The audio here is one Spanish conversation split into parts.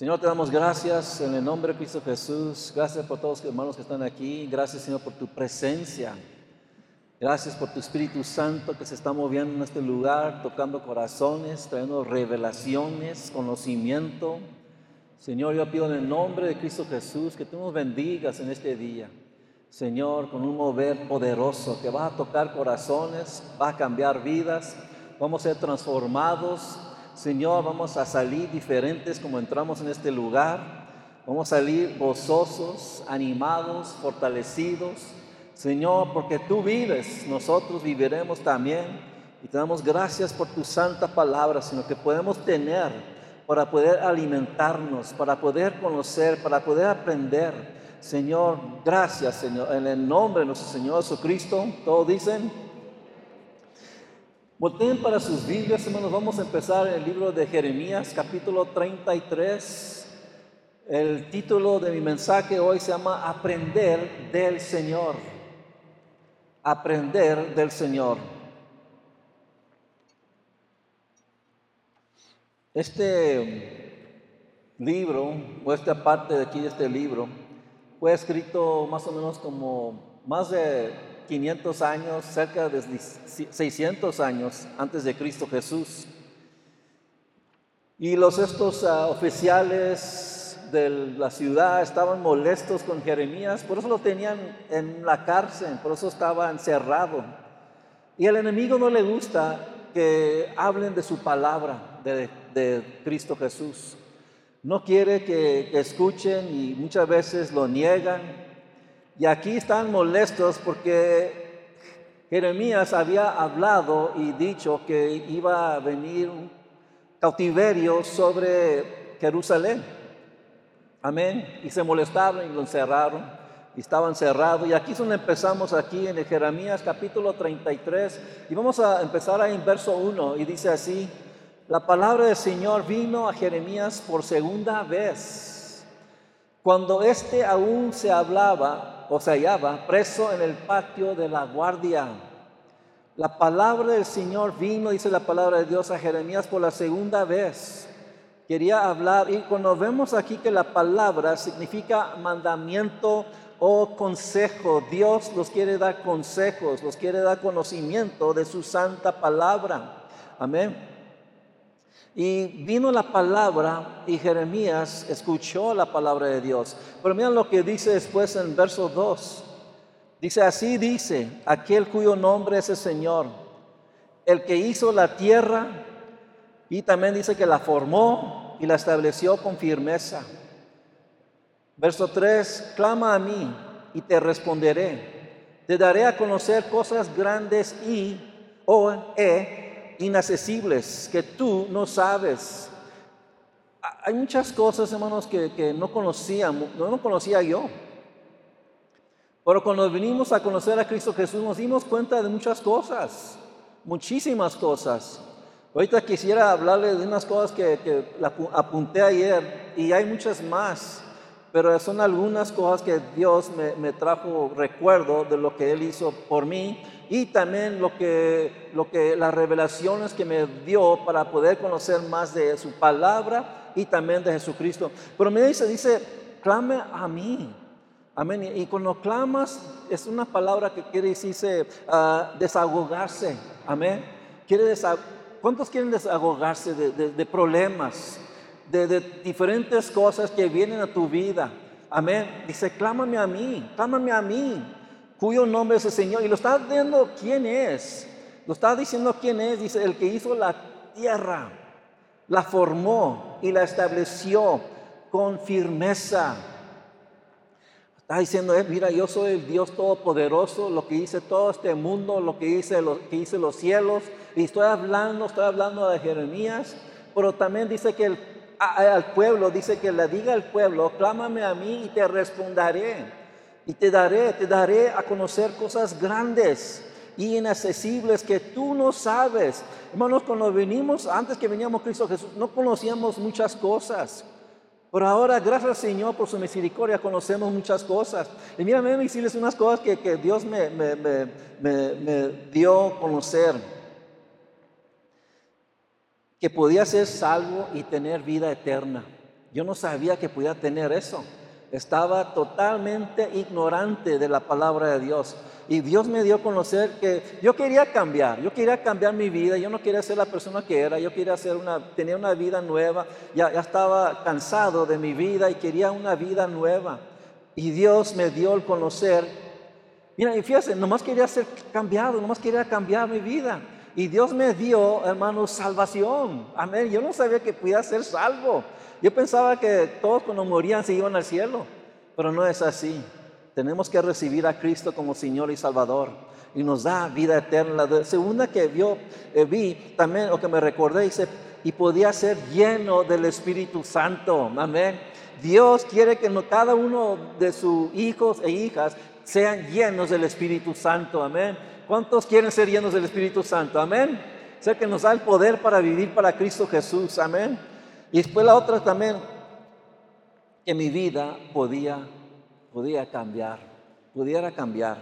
Señor, te damos gracias en el nombre de Cristo Jesús. Gracias por todos los hermanos que están aquí. Gracias, Señor, por tu presencia. Gracias por tu Espíritu Santo que se está moviendo en este lugar, tocando corazones, trayendo revelaciones, conocimiento. Señor, yo pido en el nombre de Cristo Jesús que tú nos bendigas en este día. Señor, con un mover poderoso que va a tocar corazones, va a cambiar vidas, vamos a ser transformados. Señor, vamos a salir diferentes como entramos en este lugar. Vamos a salir gozosos, animados, fortalecidos. Señor, porque tú vives, nosotros viviremos también. Y te damos gracias por tu santa palabra, sino que podemos tener para poder alimentarnos, para poder conocer, para poder aprender. Señor, gracias, Señor, en el nombre de nuestro Señor Jesucristo. Todos dicen. Volteen para sus Biblias, hermanos. Vamos a empezar el libro de Jeremías, capítulo 33. El título de mi mensaje hoy se llama Aprender del Señor aprender del Señor. Este libro, o esta parte de aquí de este libro, fue escrito más o menos como más de 500 años, cerca de 600 años antes de Cristo Jesús. Y los estos uh, oficiales de la ciudad estaban molestos con Jeremías, por eso lo tenían en la cárcel, por eso estaba encerrado. Y al enemigo no le gusta que hablen de su palabra, de, Cristo Jesús. No quiere que, escuchen y muchas veces lo niegan. Y aquí están molestos porque Jeremías había hablado y dicho que iba a venir un cautiverio sobre Jerusalén. Amén. Y se molestaron y lo encerraron. Y estaba encerrado. Y aquí es donde empezamos aquí en Jeremías capítulo 33. Y vamos a empezar ahí en verso 1. Y dice así, la palabra del Señor vino a Jeremías por segunda vez. Cuando éste aún se hablaba o se hallaba preso en el patio de la guardia. La palabra del Señor vino, dice la palabra de Dios a Jeremías por la segunda vez quería hablar, y cuando vemos aquí que la palabra significa mandamiento o consejo, Dios los quiere dar consejos, los quiere dar conocimiento de su santa palabra. Amén. Y vino la palabra y Jeremías escuchó la palabra de Dios. Pero miren lo que dice después en verso 2. Dice, así dice aquel cuyo nombre es el Señor, el que hizo la tierra y también dice que la formó y la estableció con firmeza. Verso 3, clama a mí y te responderé. Te daré a conocer cosas grandes y o e inaccesibles que tú no sabes. Hay muchas cosas, hermanos, que, que no conocía, no conocía yo. Pero cuando vinimos a conocer a Cristo Jesús nos dimos cuenta de muchas cosas, muchísimas cosas. Ahorita quisiera hablarle de unas cosas que, apunté ayer y hay muchas más, pero son algunas cosas que Dios me, trajo recuerdo de lo que Él hizo por mí y también lo que, lo que, las revelaciones que me dio para poder conocer más de su palabra y también de Jesucristo. Pero me dice, dice, clame a mí. Amén. Y cuando clamas es una palabra que quiere decirse uh, desahogarse. Amén. Quiere desahogarse ¿Cuántos quieren desahogarse de, problemas, de, diferentes cosas que vienen a tu vida? Amén. Dice, clámame a mí, clámame a mí, cuyo nombre es el Señor. Y lo está diciendo quién es. Lo está diciendo quién es. Dice, el que hizo la tierra, la formó y la estableció con firmeza. Está diciendo, eh, mira, yo soy el Dios Todopoderoso, lo que hice todo este mundo, lo que hice, lo que hice los cielos. Y estoy hablando, estoy hablando de Jeremías, pero también dice que al pueblo, dice que le diga al pueblo, clámame a mí y te responderé. Y te daré, te daré a conocer cosas grandes y inaccesibles que tú no sabes. Hermanos, cuando venimos, antes que veníamos Cristo Jesús, no conocíamos muchas cosas. Pero ahora, gracias al Señor por su misericordia, conocemos muchas cosas. Y mira, me decirles unas cosas que, Dios me, me, me, dio a conocer. Que podía ser salvo y tener vida eterna. Yo no sabía que podía tener eso. Estaba totalmente ignorante de la palabra de Dios. Y Dios me dio a conocer que yo quería cambiar, yo quería cambiar mi vida, yo no quería ser la persona que era, yo quería hacer una, tener una vida nueva. Ya, ya estaba cansado de mi vida y quería una vida nueva. Y Dios me dio el conocer. Mira, y fíjate, nomás quería ser cambiado, nomás quería cambiar mi vida. Y Dios me dio, hermano, salvación. Amén. Yo no sabía que podía ser salvo. Yo pensaba que todos cuando morían se iban al cielo, pero no es así. Tenemos que recibir a Cristo como Señor y Salvador y nos da vida eterna. La segunda que eh, vi también, o que me recordé, dice, y podía ser lleno del Espíritu Santo. Amén. Dios quiere que cada uno de sus hijos e hijas sean llenos del Espíritu Santo. Amén. ¿Cuántos quieren ser llenos del Espíritu Santo? Amén. Sé que nos da el poder para vivir para Cristo Jesús. Amén. Y después la otra también, que mi vida podía, podía cambiar, pudiera cambiar.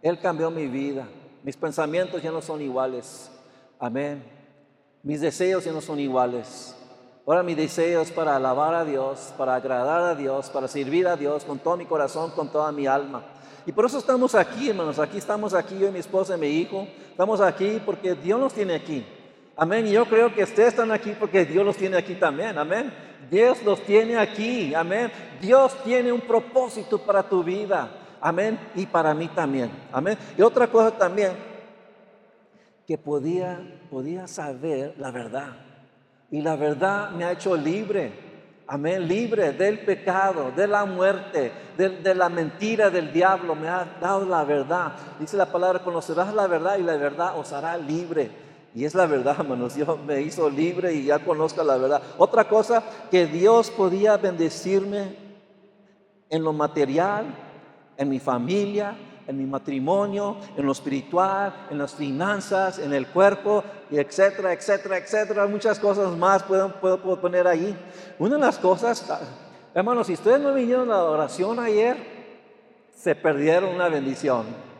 Él cambió mi vida. Mis pensamientos ya no son iguales. Amén. Mis deseos ya no son iguales. Ahora mi deseo es para alabar a Dios, para agradar a Dios, para servir a Dios con todo mi corazón, con toda mi alma. Y por eso estamos aquí, hermanos. Aquí estamos aquí, yo y mi esposa y mi hijo. Estamos aquí porque Dios nos tiene aquí. Amén. Y yo creo que ustedes están aquí porque Dios los tiene aquí también. Amén. Dios los tiene aquí. Amén. Dios tiene un propósito para tu vida. Amén. Y para mí también. Amén. Y otra cosa también, que podía, podía saber la verdad. Y la verdad me ha hecho libre. Amén, libre del pecado, de la muerte, de, de, la mentira del diablo. Me ha dado la verdad. Dice la palabra, conocerás la verdad y la verdad os hará libre. Y es la verdad, hermanos. Dios me hizo libre y ya conozco la verdad. Otra cosa, que Dios podía bendecirme en lo material, en mi familia, en mi matrimonio, en lo espiritual, en las finanzas, en el cuerpo, y etcétera, etcétera, etcétera. Muchas cosas más puedo, puedo, poner ahí. Una de las cosas, hermanos, si ustedes no vinieron a la oración ayer, se perdieron una bendición.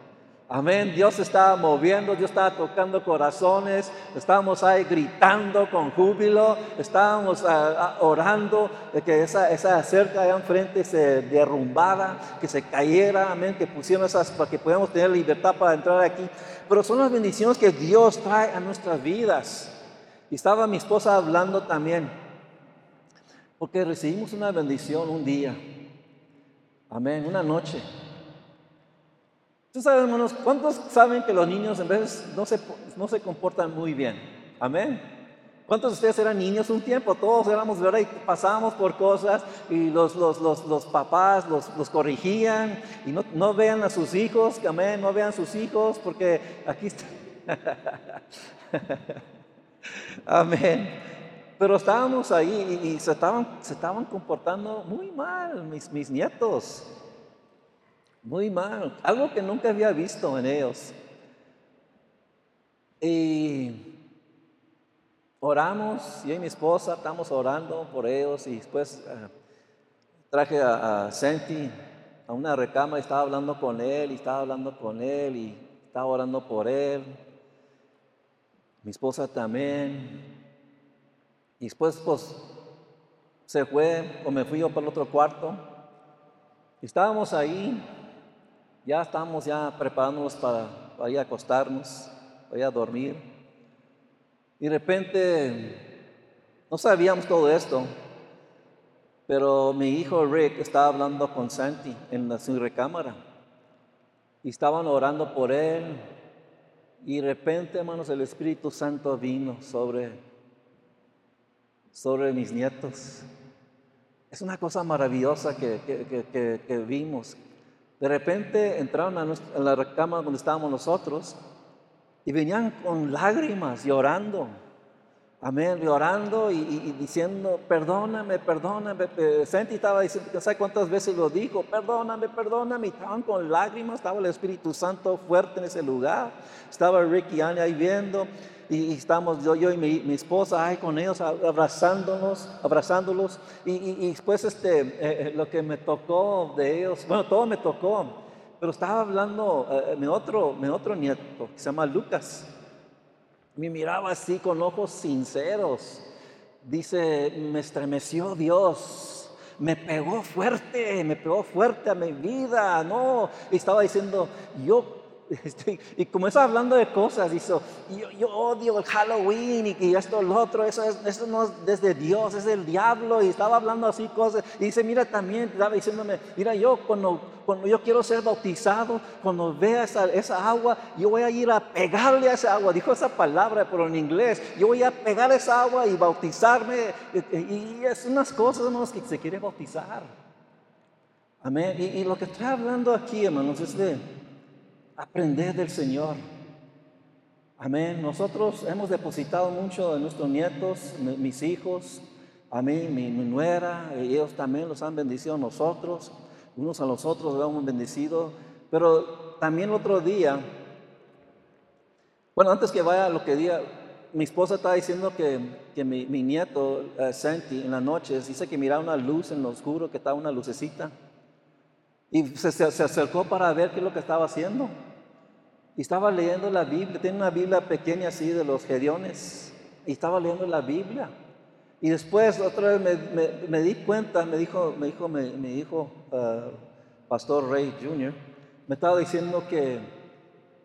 Amén. Dios estaba moviendo, Dios estaba tocando corazones, estábamos ahí gritando con júbilo, estábamos ah, ah, orando de que esa, cerca allá enfrente se derrumbara, que se cayera, amén, que pusieron esas para que podamos tener libertad para entrar aquí. Pero son las bendiciones que Dios trae a nuestras vidas. Y estaba mi esposa hablando también, porque recibimos una bendición un día, amén, una noche. Tú sabes, hermanos, ¿cuántos saben que los niños en veces no se, no se comportan muy bien? Amén. ¿Cuántos de ustedes eran niños un tiempo? Todos éramos, ¿verdad? Y pasábamos por cosas y los, los, los, los papás los, los, corrigían y no, no, vean a sus hijos, amén, no vean a sus hijos porque aquí está. amén. Pero estábamos ahí y, y, se, estaban, se estaban comportando muy mal mis, mis nietos. Muy mal, algo que nunca había visto en ellos. Y oramos, yo y mi esposa estamos orando por ellos y después uh, traje a, a Senti a una recama y estaba hablando con él y estaba hablando con él y estaba orando por él. Mi esposa también. Y después pues se fue o me fui yo para el otro cuarto. Estábamos ahí ya estamos ya preparándonos para, ir a acostarnos, para ir a dormir. Y de repente, no sabíamos todo esto, pero mi hijo Rick estaba hablando con Santi en la, su recámara. Y estaban orando por él. Y de repente, hermanos, el Espíritu Santo vino sobre, sobre mis nietos. Es una cosa maravillosa que, que, que vimos, de repente entraron a, la cama donde estábamos nosotros y venían con lágrimas, llorando. Amén, llorando y, diciendo, perdóname, perdóname. Santi estaba diciendo, no sé cuántas veces lo dijo, perdóname, perdóname. Y estaban con lágrimas, estaba el Espíritu Santo fuerte en ese lugar. Estaba Ricky y ahí viendo y, estamos yo, yo y mi, esposa ahí con ellos abrazándonos, abrazándolos. Y, después este, eh, eh, lo que me tocó de ellos, bueno, todo me tocó, pero estaba hablando eh, mi, otro, mi otro nieto, que se llama Lucas, me miraba así con ojos sinceros. Dice, me estremeció Dios, me pegó fuerte, me pegó fuerte a mi vida, no. Y estaba diciendo, yo y como está hablando de cosas, dice, yo, odio el Halloween y, y esto, lo otro, eso, es, eso no es desde Dios, es del diablo. Y estaba hablando así cosas. Y dice, mira también, estaba diciéndome, mira, yo cuando, cuando yo quiero ser bautizado, cuando vea esa, esa agua, yo voy a ir a pegarle a esa agua. Dijo esa palabra, pero en inglés. Yo voy a pegar esa agua y bautizarme. Y, es unas cosas, hermanos, que se quiere bautizar. Amén. Y, y lo que estoy hablando aquí, hermanos, es de aprender del Señor. Amén. Nosotros hemos depositado mucho en nuestros nietos, mis hijos, a mí, mi, nuera, ellos también los han bendecido a nosotros, unos a los otros los hemos bendecido. Pero también otro día, bueno, antes que vaya a lo que diga, mi esposa estaba diciendo que, que mi, nieto, uh, Santi, en las noches, dice que miraba una luz en lo oscuro, que estaba una lucecita. Y se, se, acercó para ver qué es lo que estaba haciendo. Y estaba leyendo la Biblia, tiene una Biblia pequeña así de los Gediones. Y estaba leyendo la Biblia. Y después otra vez me, me, di cuenta, me dijo, me dijo, me, dijo uh, Pastor Ray Jr., me estaba diciendo que,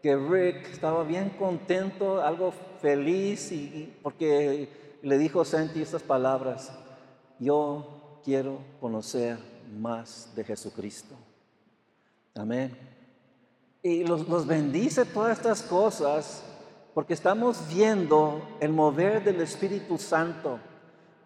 que Rick estaba bien contento, algo feliz, y, porque le dijo Santi estas palabras, yo quiero conocer más de Jesucristo. Amén. Y los, bendice todas estas cosas porque estamos viendo el mover del Espíritu Santo.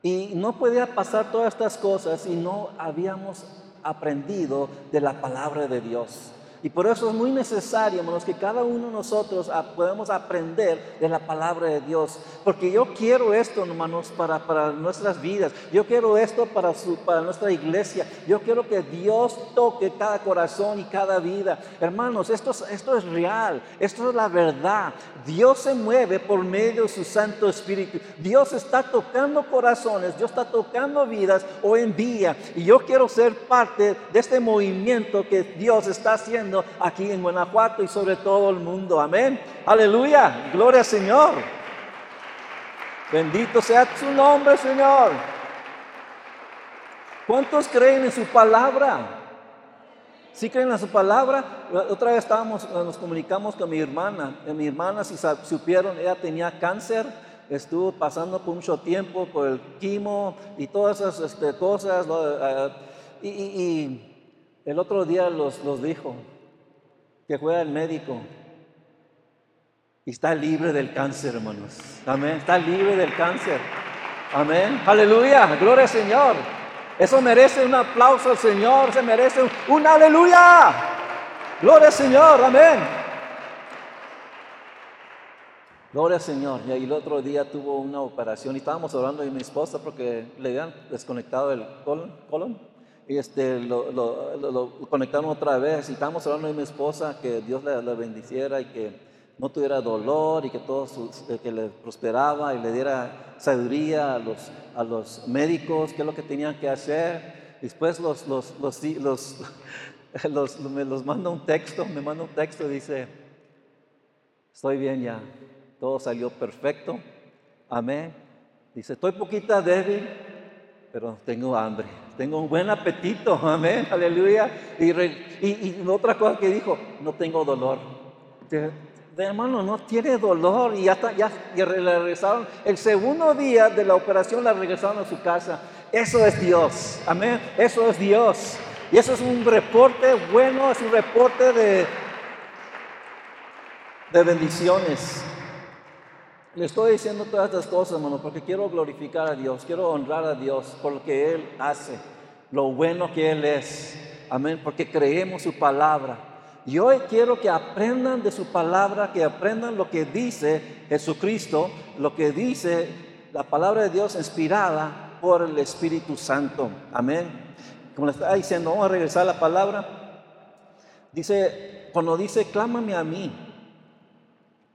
Y no podía pasar todas estas cosas si no habíamos aprendido de la palabra de Dios. Y por eso es muy necesario, hermanos, que cada uno de nosotros podamos aprender de la palabra de Dios. Porque yo quiero esto, hermanos, para, nuestras vidas. Yo quiero esto para nuestra iglesia. Yo quiero que Dios toque cada corazón y cada vida. Hermanos, esto, esto es real. Esto es la verdad. Dios se mueve por medio de su Santo Espíritu. Dios está tocando corazones. Dios está tocando vidas hoy en día. Y yo quiero ser parte de este movimiento que Dios está haciendo aquí en Guanajuato y sobre todo el mundo. Amén. Aleluya. Gloria al Señor. Bendito sea su nombre, Señor. ¿Cuántos creen en su palabra? ¿Sí creen en su palabra? Otra vez estábamos, nos comunicamos con mi hermana. Mi hermana, si supieron, ella tenía cáncer, estuvo pasando por mucho tiempo por el quimo y todas esas este, cosas. Eh, y, el otro día los, los dijo, que fue al médico y está libre del cáncer, hermanos. Amén. Está libre del cáncer. Amén. Aleluya. Gloria al Señor. Eso merece un aplauso al Señor. Se merece un, aleluya. Gloria al Señor. Amén. Gloria al Señor. Y ahí el otro día tuvo una operación y estábamos hablando de mi esposa porque le habían desconectado el colon. Este, lo, lo, conectaron otra vez y estábamos hablando de mi esposa que Dios la, bendiciera y que no tuviera dolor y que todo eh, que le prosperaba y le diera sabiduría a los, a los médicos, qué es lo que tenían que hacer. Después los, los, los, los, me los manda un texto, me manda un texto y dice, estoy bien ya, todo salió perfecto, amén. Dice, estoy poquita débil, pero tengo hambre, tengo un buen apetito, amén, aleluya. Y, otra cosa que dijo, no tengo dolor. De, hermano, no tiene dolor y ya, está, ya, le regresaron. El segundo día de la operación la regresaron a su casa. Eso es Dios, amén, eso es Dios. Y eso es un reporte bueno, es un reporte de, de bendiciones. Le estoy diciendo todas estas cosas, hermano, porque quiero glorificar a Dios, quiero honrar a Dios por lo que Él hace, lo bueno que Él es. Amén, porque creemos su palabra. Y hoy quiero que aprendan de su palabra, que aprendan lo que dice Jesucristo, lo que dice la palabra de Dios inspirada por el Espíritu Santo. Amén. Como le estaba diciendo, vamos a regresar a la palabra. Dice, cuando dice, clámame a mí,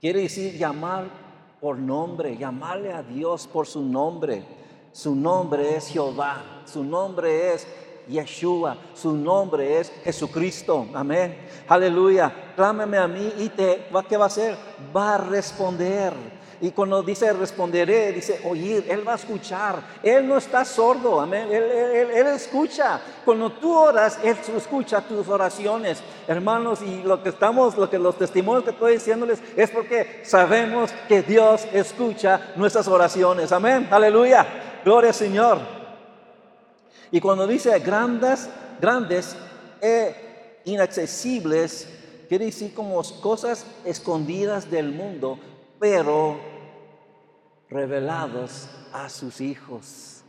quiere decir llamar por nombre, llamarle a Dios por su nombre. Su nombre es Jehová, su nombre es Yeshua, su nombre es Jesucristo. Amén. Aleluya. Clámame a mí y te, ¿qué va a hacer? Va a responder. Y cuando dice responderé, dice oír, Él va a escuchar. Él no está sordo, amén. Él, él, escucha. Cuando tú oras, Él escucha tus oraciones. Hermanos, y lo que estamos, lo que los testimonios que estoy diciéndoles es porque sabemos que Dios escucha nuestras oraciones. Amén. Aleluya. Gloria al Señor. Y cuando dice grandes, grandes e inaccesibles, quiere decir como cosas escondidas del mundo, pero revelados a sus hijos.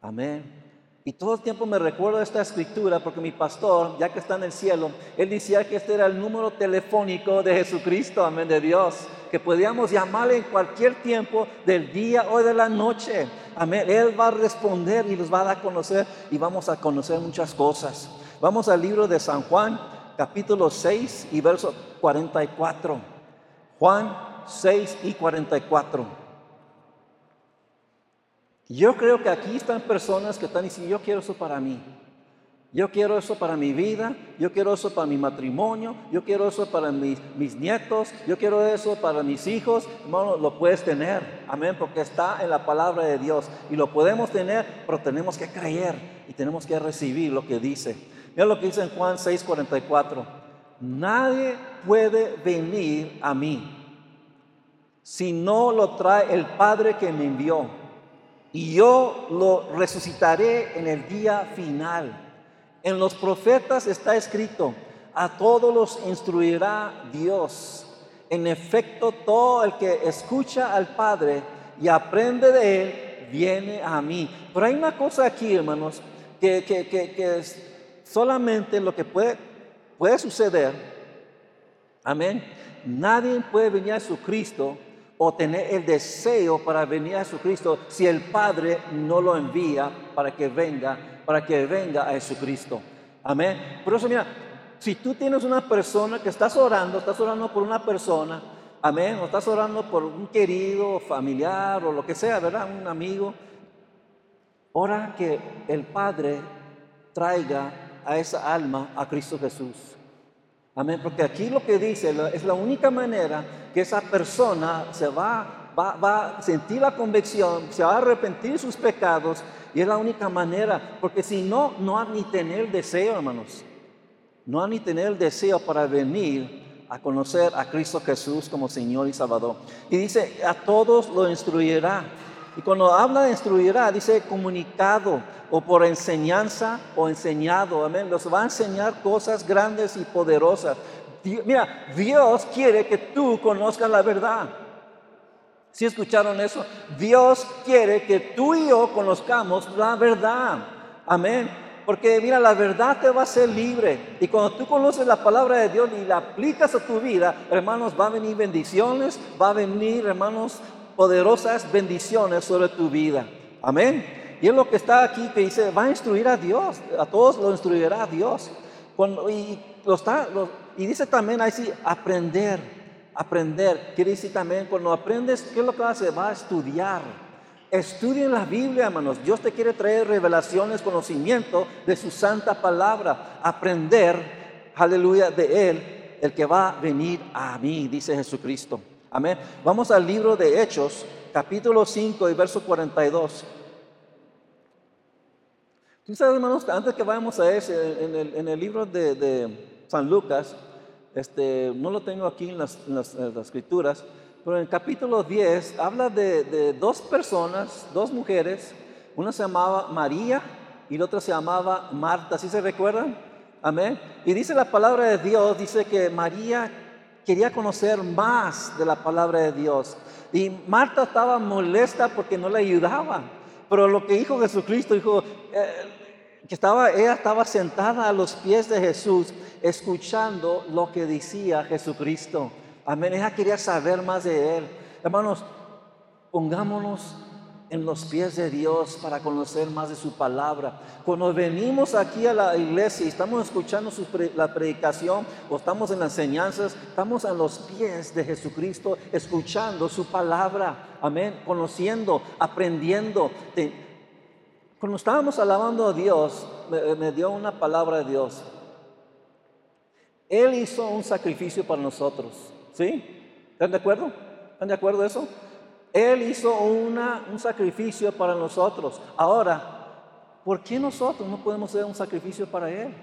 Amén. Y todo el tiempo me recuerdo esta escritura porque mi pastor, ya que está en el cielo, él decía que este era el número telefónico de Jesucristo, amén, de Dios, que podíamos llamarle en cualquier tiempo del día o de la noche. Amén. Él va a responder y nos va a dar a conocer y vamos a conocer muchas cosas. Vamos al libro de San Juan, capítulo 6 y verso 44. Juan 6 y 44. Yo creo que aquí están personas que están diciendo, yo quiero eso para mí. Yo quiero eso para mi vida, yo quiero eso para mi matrimonio, yo quiero eso para mis, mis, nietos, yo quiero eso para mis hijos. Hermano, lo puedes tener, amén, porque está en la palabra de Dios y lo podemos tener, pero tenemos que creer y tenemos que recibir lo que dice. Mira lo que dice en Juan 6:44. Nadie puede venir a mí si no lo trae el Padre que me envió. Y yo lo resucitaré en el día final. En los profetas está escrito, a todos los instruirá Dios. En efecto, todo el que escucha al Padre y aprende de Él, viene a mí. Pero hay una cosa aquí, hermanos, que, que, que, es solamente lo que puede, puede suceder, amén, nadie puede venir a Jesucristo o tener el deseo para venir a Jesucristo si el Padre no lo envía para que venga, para que venga a Jesucristo. Amén. Por eso mira, si tú tienes una persona que estás orando, estás orando por una persona, amén, o estás orando por un querido, familiar o lo que sea, ¿verdad? Un amigo, ora que el Padre traiga a esa alma a Cristo Jesús. Amén, porque aquí lo que dice es la única manera que esa persona se va, va, va a sentir la convicción, se va a arrepentir sus pecados y es la única manera, porque si no, no ha ni tener deseo, hermanos. No ha ni tener el deseo para venir a conocer a Cristo Jesús como Señor y Salvador. Y dice, a todos lo instruirá. Y cuando habla de instruirá, dice comunicado o por enseñanza o enseñado. Amén. Los va a enseñar cosas grandes y poderosas. Mira, Dios quiere que tú conozcas la verdad. ¿Sí escucharon eso? Dios quiere que tú y yo conozcamos la verdad. Amén. Porque mira, la verdad te va a hacer libre. Y cuando tú conoces la palabra de Dios y la aplicas a tu vida, hermanos, va a venir bendiciones, va a venir, hermanos, poderosas bendiciones sobre tu vida. Amén. Y es lo que está aquí que dice, va a instruir a Dios, a todos lo instruirá Dios. y, lo está, y dice también ahí sí, aprender, aprender. Quiere decir también, cuando aprendes, ¿qué es lo que hace? Va a estudiar. Estudien la Biblia, hermanos. Dios te quiere traer revelaciones, conocimiento de su santa palabra. Aprender, aleluya, de Él, el que va a venir a mí, dice Jesucristo. Amén. Vamos al libro de Hechos, capítulo 5 y verso 42. Tú sabes, hermanos, antes que vayamos a ese, en el, libro de, San Lucas, este, no lo tengo aquí en las, escrituras, pero en el capítulo 10 habla de, dos personas, dos mujeres, una se llamaba María y la otra se llamaba Marta, ¿sí se recuerdan? Amén. Y dice la palabra de Dios, dice que María quería conocer más de la palabra de Dios. Y Marta estaba molesta porque no le ayudaba. Pero lo que dijo Jesucristo, dijo eh, que estaba, ella estaba sentada a los pies de Jesús, escuchando lo que decía Jesucristo. Amén. Ella quería saber más de él. Hermanos, pongámonos en los pies de Dios para conocer más de su palabra. Cuando venimos aquí a la iglesia y estamos escuchando la predicación o estamos en las enseñanzas, estamos en los pies de Jesucristo escuchando su palabra. Amén. Conociendo, aprendiendo. Cuando estábamos alabando a Dios, me, me dio una palabra de Dios. Él hizo un sacrificio para nosotros. ¿Sí? ¿Están de acuerdo? ¿Están de acuerdo eso? Él hizo un sacrificio para nosotros. Ahora, ¿por qué nosotros no podemos hacer un sacrificio para Él?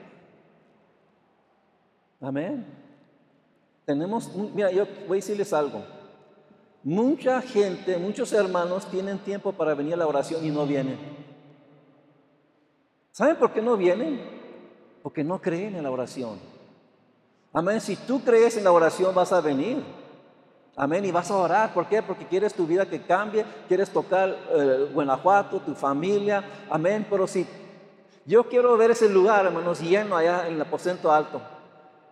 Amén. Tenemos, mira, yo voy a decirles algo. Mucha gente, muchos hermanos tienen tiempo para venir a la oración y no vienen. ¿Saben por qué no vienen? Porque no creen en la oración. Amén. Si tú crees en la oración, vas a venir. Amén. Y vas a orar. ¿Por qué? Porque quieres tu vida que cambie, quieres tocar eh, Guanajuato, tu familia. Amén. Pero si yo quiero ver ese lugar, hermanos, lleno allá en el aposento alto.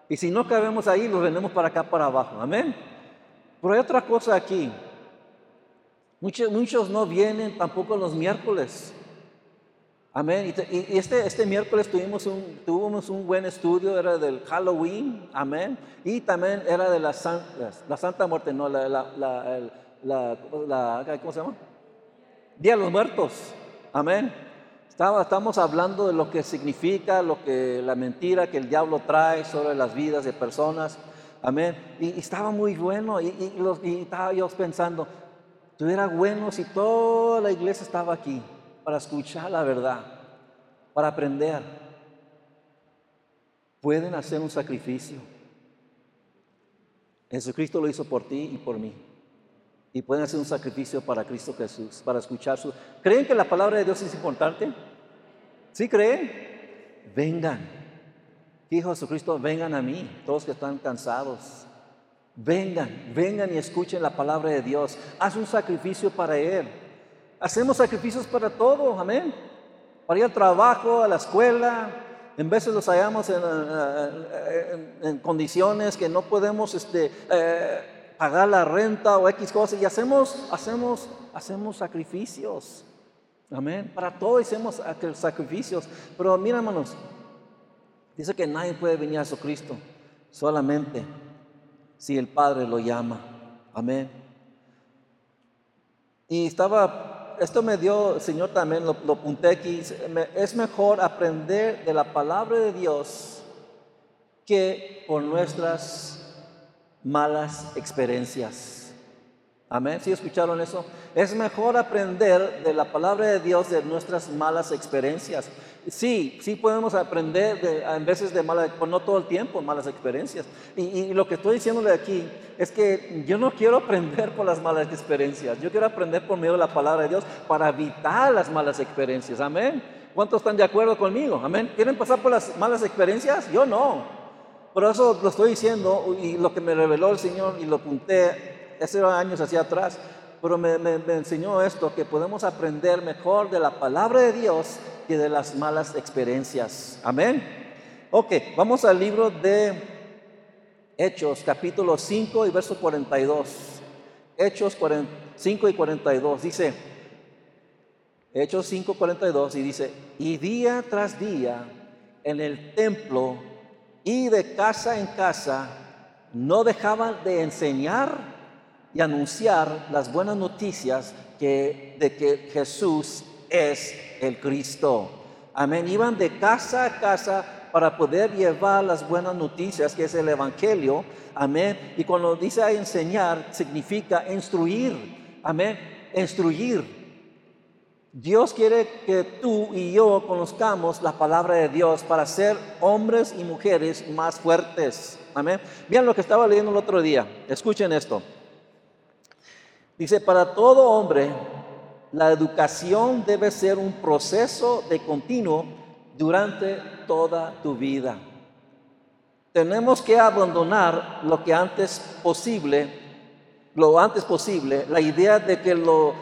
Y si no cabemos ahí, los vendemos para acá, para abajo. Amén. Pero hay otra cosa aquí. Muchos, muchos no vienen tampoco los miércoles. Amén. Y, este, este miércoles tuvimos un, tuvimos un buen estudio, era del Halloween, amén. Y también era de la, la Santa Muerte, no, la, la, la, ¿cómo se llama? Día de los Muertos, amén. Estaba, estamos hablando de lo que significa, lo que la mentira que el diablo trae sobre las vidas de personas, amén. Y, estaba muy bueno y, y estaba yo pensando, estuviera bueno si toda la iglesia estaba aquí para escuchar la verdad, para aprender. Pueden hacer un sacrificio. Jesucristo lo hizo por ti y por mí. Y pueden hacer un sacrificio para Cristo Jesús, para escuchar su... ¿Creen que la palabra de Dios es importante? ¿Sí creen? Vengan. Dijo Jesucristo, vengan a mí, todos que están cansados. Vengan, vengan y escuchen la palabra de Dios. Haz un sacrificio para Él. Hacemos sacrificios para todo, amén. Para ir al trabajo, a la escuela. En veces los hallamos en, condiciones que no podemos este, eh, pagar la renta o X cosas y hacemos, hacemos, hacemos sacrificios. Amén. Para todo hacemos sacrificios. Pero mira, hermanos, dice que nadie puede venir a Jesucristo solamente si el Padre lo llama. Amén. Y estaba esto me dio, el Señor también lo, lo apunté aquí, es mejor aprender de la palabra de Dios que por nuestras malas experiencias. Amén. ¿Sí escucharon eso? Es mejor aprender de la palabra de Dios de nuestras malas experiencias. Sí, sí podemos aprender de, en veces de malas, pues no todo el tiempo, malas experiencias. Y, lo que estoy diciéndole aquí es que yo no quiero aprender por las malas experiencias. Yo quiero aprender por medio de la palabra de Dios para evitar las malas experiencias. Amén. ¿Cuántos están de acuerdo conmigo? Amén. ¿Quieren pasar por las malas experiencias? Yo no. Por eso lo estoy diciendo y lo que me reveló el Señor y lo apunté hace años hacia atrás pero me, enseñó esto, que podemos aprender mejor de la palabra de Dios que de las malas experiencias. Amén. Ok, vamos al libro de Hechos, capítulo 5 y verso 42. Hechos 5 y 42 dice, Hechos 5, 42 y dice, y día tras día en el templo y de casa en casa no dejaban de enseñar y anunciar las buenas noticias que, de que Jesús es el Cristo. Amén. Iban de casa a casa para poder llevar las buenas noticias, que es el Evangelio. Amén. Y cuando dice enseñar, significa instruir. Amén. Instruir. Dios quiere que tú y yo conozcamos la palabra de Dios para ser hombres y mujeres más fuertes. Amén. Vean lo que estaba leyendo el otro día. Escuchen esto. Dice, para todo hombre, la educación debe ser un proceso de continuo durante toda tu vida. Tenemos que abandonar lo que antes posible, lo antes posible, la idea de que, lo,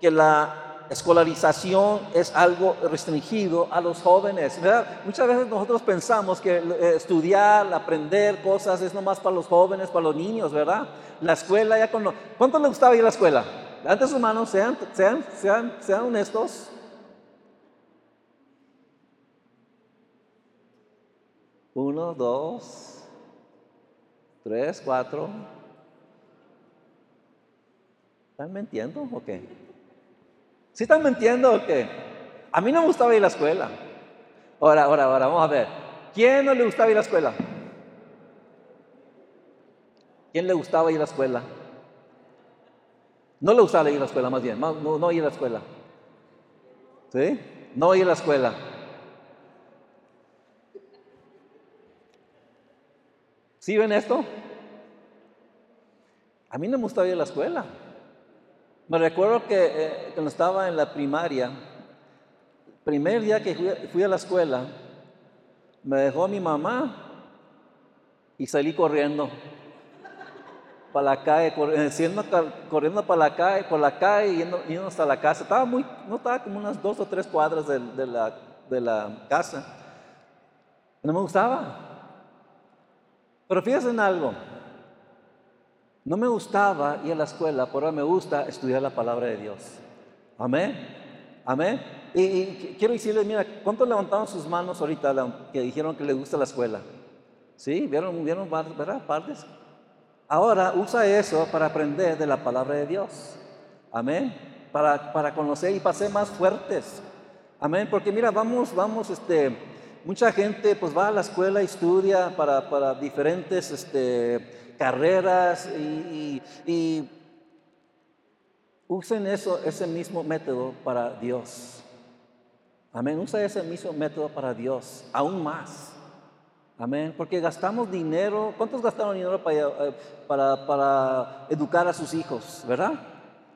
que la escolarización es algo restringido a los jóvenes. Muchas veces nosotros pensamos que eh, estudiar, aprender cosas es nomás para los jóvenes, para los niños, ¿verdad? La escuela ya con... ¿Cuánto le gustaba ir a la escuela? Antes humanos, sean, sean, sean, sean honestos. Uno, dos, tres, cuatro. ¿Están mintiendo o qué? ¿Sí están mintiendo o qué? A mí no me gustaba ir a la escuela. Ahora, ahora, ahora, vamos a ver. ¿Quién no le gustaba ir a la escuela? ¿Quién le gustaba ir a la escuela? No le gustaba ir a la escuela, más bien, no, no ir a la escuela. ¿Sí? No ir a la escuela. ¿Sí ven esto? A mí no me gustaba ir a la escuela. Me recuerdo que eh, cuando estaba en la primaria, primer día que fui, a la escuela, me dejó mi mamá y salí corriendo para la calle, corriendo, corriendo para la calle, por la calle y yendo, hasta la casa. Estaba muy, no estaba como unas dos o tres cuadras de, la, de la casa. No me gustaba. Pero fíjense en algo. No me gustaba ir a la escuela, pero ahora me gusta estudiar la palabra de Dios. Amén. Amén. Y, quiero decirles, mira, ¿cuántos levantaron sus manos ahorita que dijeron que les gusta la escuela? ¿Sí? ¿Vieron, vieron verdad? Partes. Ahora usa eso para aprender de la palabra de Dios. Amén. Para, para conocer y para ser más fuertes. Amén. Porque mira, vamos, vamos, este, mucha gente pues va a la escuela y estudia para, para diferentes este, carreras y, Usen eso, ese mismo método para Dios. Amén. Usa ese mismo método para Dios, aún más. Amén. Porque gastamos dinero. ¿Cuántos gastaron dinero para, eh, para, educar a sus hijos? ¿Verdad?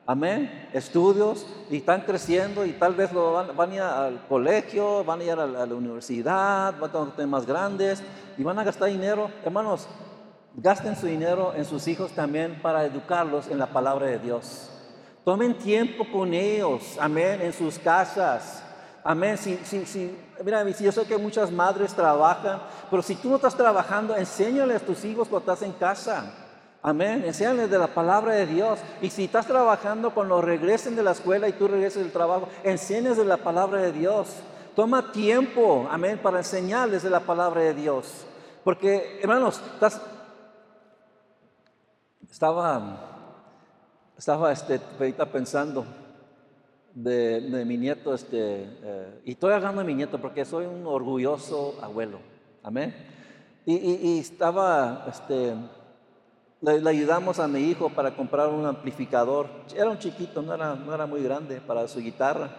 Amén. Estudios y están creciendo y tal vez van, van, a ir al colegio, van a ir a la, universidad, van a tener más grandes y van a gastar dinero. Hermanos, gasten su dinero en sus hijos también para educarlos en la palabra de Dios. Tomen tiempo con ellos, amén, en sus casas. Amén. Si, si, si, mira, yo sé que muchas madres trabajan, pero si tú no estás trabajando, enséñale a tus hijos cuando estás en casa. Amén. Enséñales de la palabra de Dios. Y si estás trabajando, cuando regresen de la escuela y tú regreses del trabajo, enséñales de la palabra de Dios. Toma tiempo, amén, para enseñarles de la palabra de Dios. Porque, hermanos, estás, estaba estaba este, pensando de, mi nieto, este, eh, y estoy hablando de mi nieto porque soy un orgulloso abuelo, amén. Y, estaba, este, le, ayudamos a mi hijo para comprar un amplificador, era un chiquito, no era, no era muy grande para su guitarra.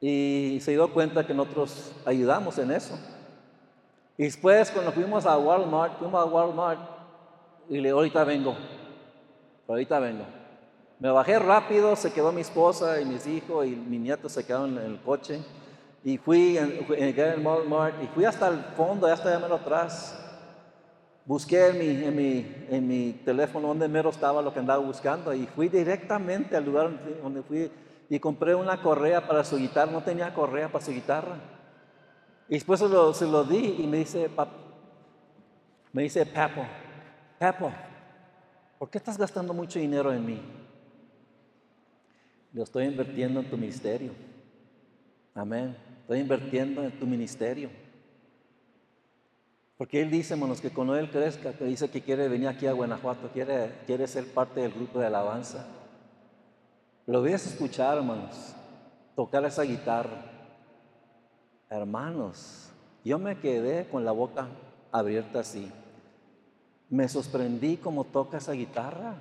Y se dio cuenta que nosotros ayudamos en eso. Y después cuando fuimos a Walmart, fuimos a Walmart y le ahorita vengo ahorita vengo. Me bajé rápido, se quedó mi esposa y mis hijos y mi nieto se quedaron en el coche. Y fui en, en, Walmart y fui hasta el fondo, hasta mero atrás. Busqué en mi, en, mi, en mi teléfono donde mero estaba lo que andaba buscando y fui directamente al lugar donde fui y compré una correa para su guitarra. No tenía correa para su guitarra. Y después se lo, se lo di y me dice, me dice, Papo, Papo, ¿Por qué estás gastando mucho dinero en mí? Lo estoy invirtiendo en tu ministerio. Amén. Estoy invirtiendo en tu ministerio. Porque él dice, hermanos, que cuando él crezca, que dice que quiere venir aquí a Guanajuato, quiere, quiere ser parte del grupo de alabanza. Lo a escuchar, hermanos, tocar esa guitarra. Hermanos, yo me quedé con la boca abierta así me sorprendí como toca esa guitarra.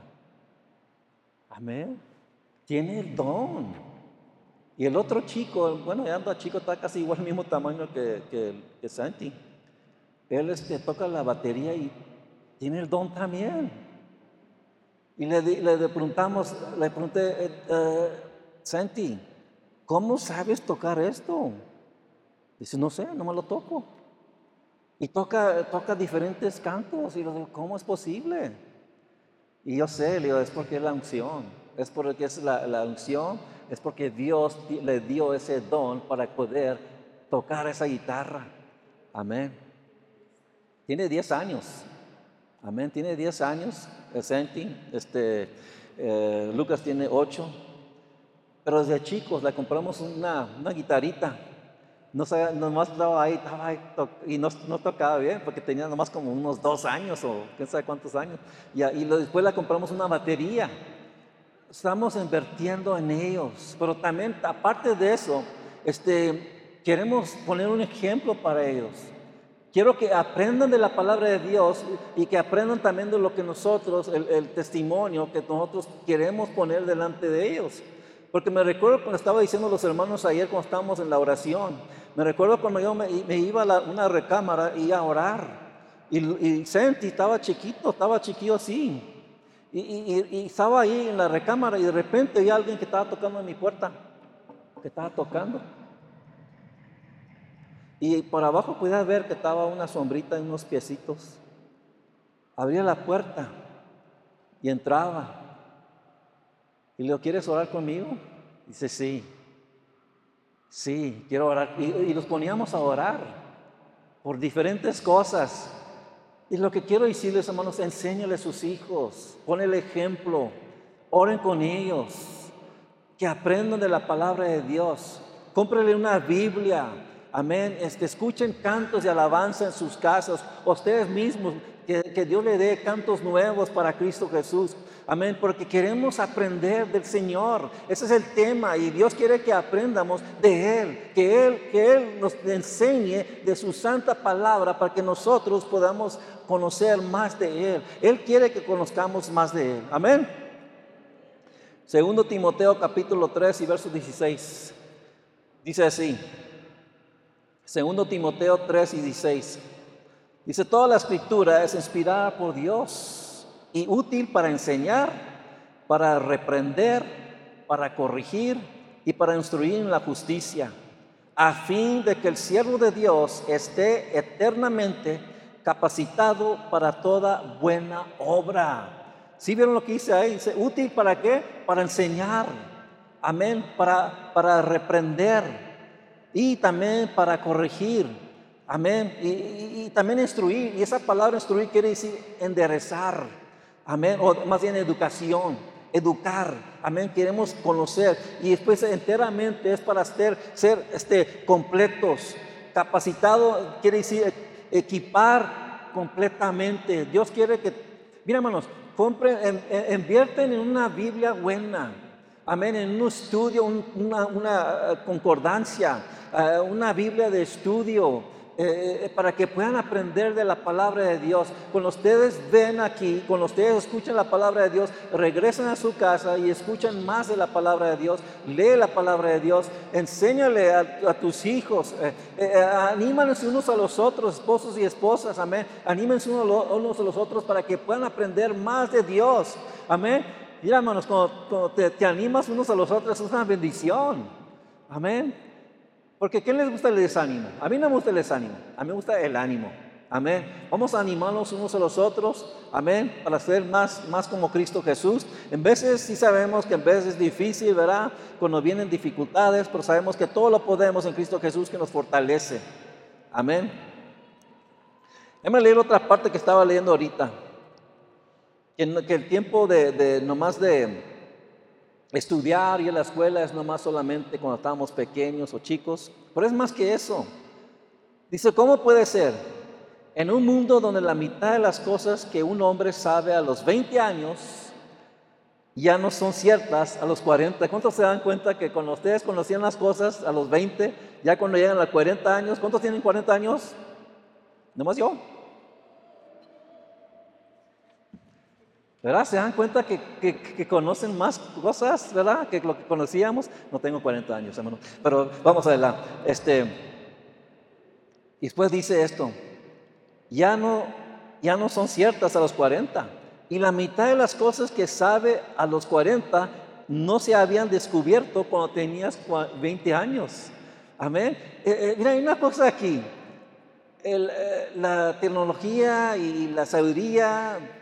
Amén. Tiene el don. Y el otro chico, bueno, ya anda chico, está casi igual, mismo tamaño que, que, Santi. Él este, toca la batería y tiene el don también. Y le, le, preguntamos, le pregunté, eh, eh, Santi, ¿cómo sabes tocar esto? Dice, no sé, no me lo toco. Y toca, toca diferentes cantos. Y yo digo, ¿cómo es posible? Y yo sé, le digo, es porque es la unción. Es porque es la, la unción. Es porque Dios le dio ese don para poder tocar esa guitarra. Amén. Tiene 10 años. Amén. Tiene 10 años. Senti. Este, eh, Lucas tiene 8. Pero desde chicos le compramos una, una guitarita no sabía, nomás estaba ahí, estaba ahí y no, no, tocaba bien porque tenía nomás como unos dos años o quién sabe cuántos años. Y, y después le compramos una batería. Estamos invirtiendo en ellos, pero también aparte de eso, este, queremos poner un ejemplo para ellos. Quiero que aprendan de la palabra de Dios y que aprendan también de lo que nosotros, el, testimonio que nosotros queremos poner delante de ellos. Porque me recuerdo cuando estaba diciendo los hermanos ayer cuando estábamos en la oración, me recuerdo cuando yo me, iba a una recámara y a orar. Y, y estaba chiquito, estaba chiquito así. Y, y, estaba ahí en la recámara y de repente vi a alguien que estaba tocando en mi puerta, que estaba tocando. Y por abajo podía ver que estaba una sombrita en unos piecitos. Abría la puerta y entraba. Y le digo, ¿quieres orar conmigo? Dice, sí. Sí, quiero orar. Y, y los poníamos a orar por diferentes cosas. Y lo que quiero decirles, hermanos, enséñale a sus hijos, pon el ejemplo, oren con ellos, que aprendan de la palabra de Dios. Cómprele una Biblia, Amén. Este, escuchen cantos de alabanza en sus casas. Ustedes mismos, que, que, Dios le dé cantos nuevos para Cristo Jesús. Amén. Porque queremos aprender del Señor. Ese es el tema. Y Dios quiere que aprendamos de Él. Que Él, que Él nos enseñe de su santa palabra para que nosotros podamos conocer más de Él. Él quiere que conozcamos más de Él. Amén. Segundo Timoteo capítulo 3 y verso 16. Dice así. Segundo Timoteo 3 y 16. Dice, toda la escritura es inspirada por Dios y útil para enseñar, para reprender, para corregir y para instruir en la justicia, a fin de que el siervo de Dios esté eternamente capacitado para toda buena obra. ¿Sí vieron lo que dice ahí? Dice, útil para qué? Para enseñar. Amén. Para, para reprender y también para corregir. Amén. Y, también instruir. Y esa palabra instruir quiere decir enderezar. Amén. O más bien educación. Educar. Amén. Queremos conocer. Y después enteramente es para ser, ser este, completos. Capacitado quiere decir equipar completamente. Dios quiere que, mira hermanos, compren, invierten en una Biblia buena. Amén. En un estudio, una, una concordancia una Biblia de estudio. Eh, eh, para que puedan aprender de la palabra de Dios. Cuando ustedes ven aquí, cuando ustedes escuchan la palabra de Dios, regresen a su casa y escuchan más de la palabra de Dios, lee la palabra de Dios, enséñale a, tus hijos, eh, eh unos a los otros, esposos y esposas, amén. Anímense unos a los otros para que puedan aprender más de Dios, amén. Mira, hermanos, cuando, te, animas unos a los otros es una bendición, amén. Porque ¿quién les gusta el desánimo? A mí no me gusta el desánimo, a mí me gusta el ánimo. Amén. Vamos a animarnos unos a los otros. Amén. Para ser más, más como Cristo Jesús. En veces sí sabemos que en veces es difícil, ¿verdad? Cuando vienen dificultades, pero sabemos que todo lo podemos en Cristo Jesús que nos fortalece. Amén. Déjame leer otra parte que estaba leyendo ahorita. Que, que el tiempo de, de nomás de, Estudiar y en la escuela es nomás solamente cuando estábamos pequeños o chicos, pero es más que eso. Dice, ¿cómo puede ser? En un mundo donde la mitad de las cosas que un hombre sabe a los 20 años ya no son ciertas a los 40. ¿Cuántos se dan cuenta que cuando ustedes conocían las cosas a los 20, ya cuando llegan a los 40 años, ¿cuántos tienen 40 años? Nomás yo. ¿Verdad? Se dan cuenta que, conocen más cosas, ¿verdad? Que lo que conocíamos. No tengo 40 años, hermano. Pero vamos adelante. Este, y después dice esto. Ya no, ya no son ciertas a los 40. Y la mitad de las cosas que sabe a los 40 no se habían descubierto cuando tenías 20 años. Amén. Eh, eh, mira, hay una cosa aquí. Eh, la tecnología y la sabiduría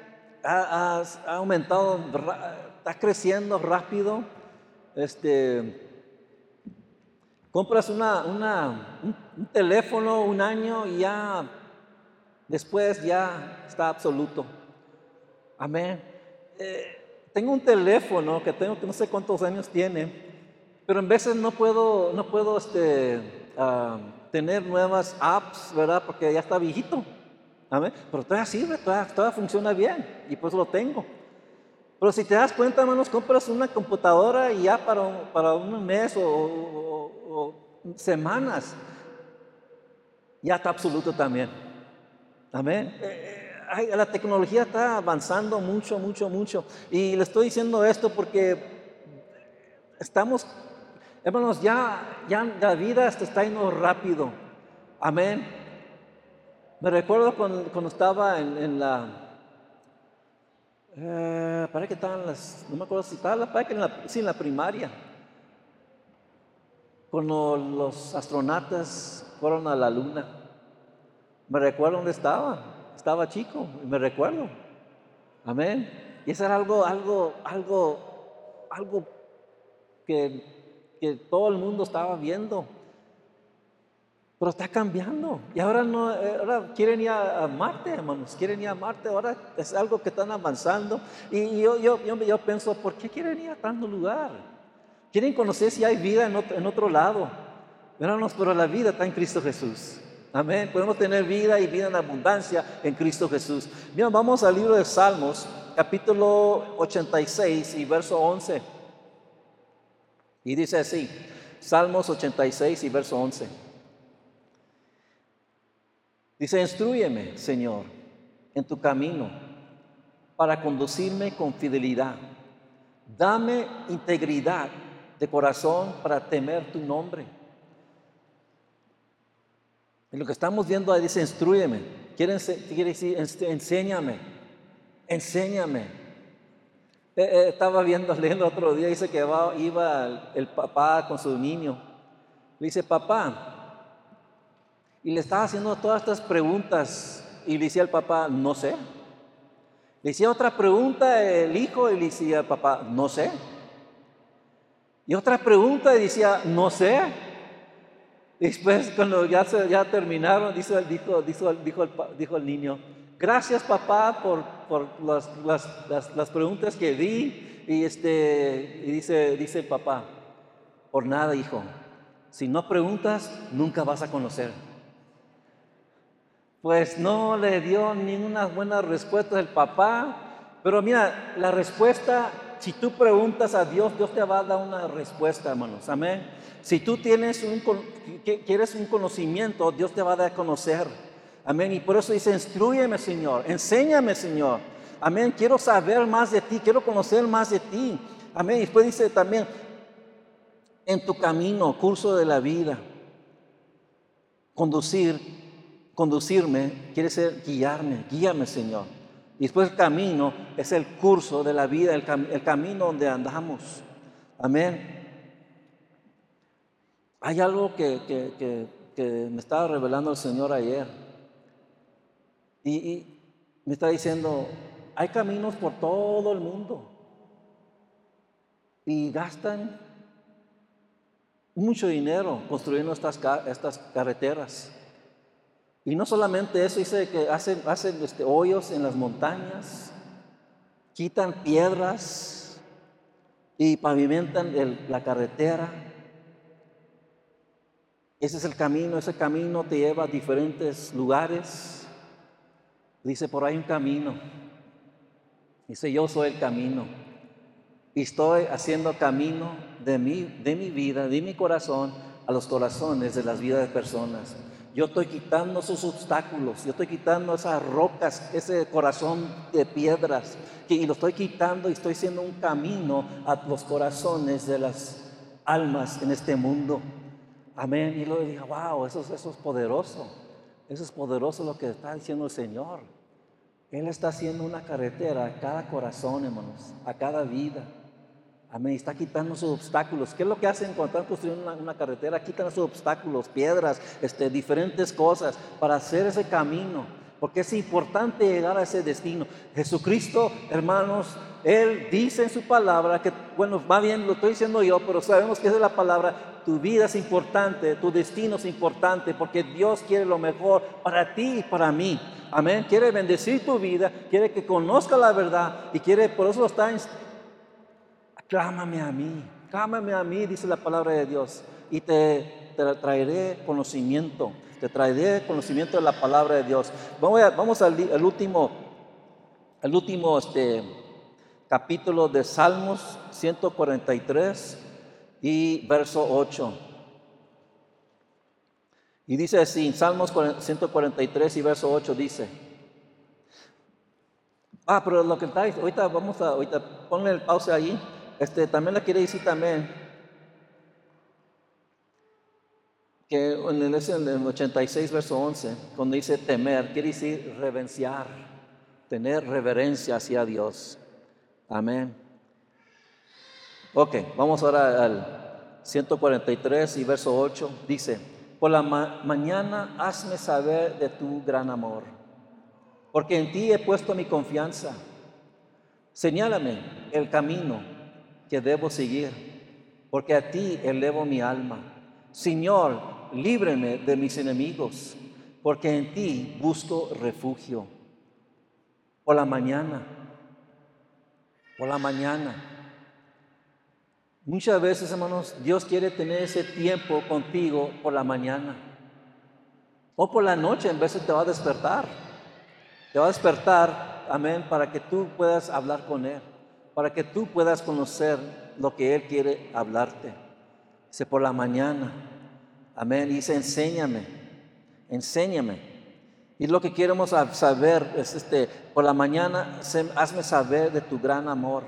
ha, aumentado, está creciendo rápido. Este, compras una, un, teléfono un año y ya después ya está absoluto. Amén. Eh, tengo un teléfono que tengo que no sé cuántos años tiene, pero en veces no puedo, no puedo este, ah, tener nuevas apps, ¿verdad? Porque ya está viejito. Pero todavía sirve, todavía, funciona bien y pues lo tengo. Pero si te das cuenta, hermanos, compras una computadora y ya para, para un mes o, semanas, ya está absoluto también. Amén. Eh, eh, la tecnología está avanzando mucho, mucho, mucho. Y le estoy diciendo esto porque estamos, hermanos, ya, ya la vida está yendo rápido. Amén. Me recuerdo cuando, estaba en, la, eh, para que estaban las, no me acuerdo si estaba, para en la, en la primaria, cuando los astronautas fueron a la luna. Me recuerdo dónde estaba. Estaba chico me recuerdo. Amén. Y eso era algo, algo, algo, algo que, que todo el mundo estaba viendo. Pero está cambiando. Y ahora no, ahora quieren ir a, Marte, hermanos. Quieren ir a Marte. Ahora es algo que están avanzando. Y yo, yo, yo, pienso, ¿por qué quieren ir a tanto lugar? Quieren conocer si hay vida en otro, en otro lado. Hermanos, pero la vida está en Cristo Jesús. Amén. Podemos tener vida y vida en abundancia en Cristo Jesús. Bien, vamos al libro de Salmos, capítulo 86 y verso 11. Y dice así, Salmos 86 y verso 11. Dice, instruyeme, Señor, en tu camino para conducirme con fidelidad. Dame integridad de corazón para temer tu nombre. Y lo que estamos viendo ahí dice, instruyeme. Quiere, decir, enséñame. Enséñame. Eh, eh, estaba viendo, leyendo otro día, dice que iba el, papá con su niño. Le dice, papá. Y le estaba haciendo todas estas preguntas. Y le decía al papá, no sé. Le decía otra pregunta el hijo y le decía al papá, no sé. Y otra pregunta y decía, no sé. Después, cuando ya, se, ya terminaron, dijo, dijo, dijo, dijo, el, dijo el niño, gracias papá por, por las, las, las, preguntas que di. Y, este, dice, dice el papá, por nada hijo, si no preguntas, nunca vas a conocer. Pues no le dio ninguna buena respuesta el papá, pero mira, la respuesta, si tú preguntas a Dios, Dios te va a dar una respuesta, hermanos. Amén. Si tú tienes un, quieres un conocimiento, Dios te va a dar a conocer. Amén. Y por eso dice, instruyeme, Señor. Enséñame, Señor. Amén. Quiero saber más de ti. Quiero conocer más de ti. Amén. Y después dice también, en tu camino, curso de la vida. Conducir, conducirme, quiere ser guiarme. Guíame, Señor. Y después el camino es el curso de la vida, el, camino donde andamos. Amén. Hay algo que, me estaba revelando el Señor ayer. Y, me está diciendo, hay caminos por todo el mundo. Y gastan mucho dinero construyendo estas, estas carreteras. Y no solamente eso, dice que hacen, hacen este, hoyos en las montañas, quitan piedras y pavimentan la carretera. Ese es el camino, ese camino te lleva a diferentes lugares. Dice, por ahí un camino. Dice, yo soy el camino. Y estoy haciendo camino de mi, de mi vida, de mi corazón, a los corazones de las vidas de personas. Yo estoy quitando esos obstáculos, yo estoy quitando esas rocas, ese corazón de piedras, y lo estoy quitando y estoy haciendo un camino a los corazones de las almas en este mundo. Amén. Y luego dije, wow, eso, eso es poderoso. Eso es poderoso lo que está diciendo el Señor. Él está haciendo una carretera a cada corazón, hermanos, a cada vida. Amén. Está quitando sus obstáculos. ¿Qué es lo que hacen cuando están construyendo una, carretera? Quitan sus obstáculos, piedras, este, diferentes cosas para hacer ese camino. Porque es importante llegar a ese destino. Jesucristo, hermanos, Él dice en su palabra que, bueno, va bien, lo estoy diciendo yo, pero sabemos que es de la palabra, tu vida es importante, tu destino es importante, porque Dios quiere lo mejor para ti y para mí. Amén. Quiere bendecir tu vida, quiere que conozca la verdad y quiere, por eso está. Clámame a mí, clámame a mí, dice la palabra de Dios, y te, traeré conocimiento, te traeré conocimiento de la palabra de Dios. Vamos, al, último, al último este, capítulo de Salmos 143 y verso 8. Y dice así, Salmos 143 y verso 8 dice, Ah, pero lo que está, ahorita vamos a, ahorita ponle el pausa ahí. Este, también le quiere decir también que en el, en el 86, verso 11, cuando dice temer, quiere decir reverenciar, tener reverencia hacia Dios. Amén. Ok, vamos ahora al 143 y verso 8. Dice, por la mañana hazme saber de tu gran amor, porque en ti he puesto mi confianza. Señálame el camino que debo seguir, porque a ti elevo mi alma. Señor, líbreme de mis enemigos, porque en ti busco refugio. Por la mañana, por la mañana. Muchas veces, hermanos, Dios quiere tener ese tiempo contigo por la mañana. O por la noche, en de te va a despertar. Te va a despertar, amén, para que tú puedas hablar con Él. Para que tú puedas conocer lo que Él quiere hablarte. Dice, por la mañana. Amén. Dice, enséñame. Enséñame. Y lo que queremos saber es este, por la mañana, hazme saber de tu gran amor.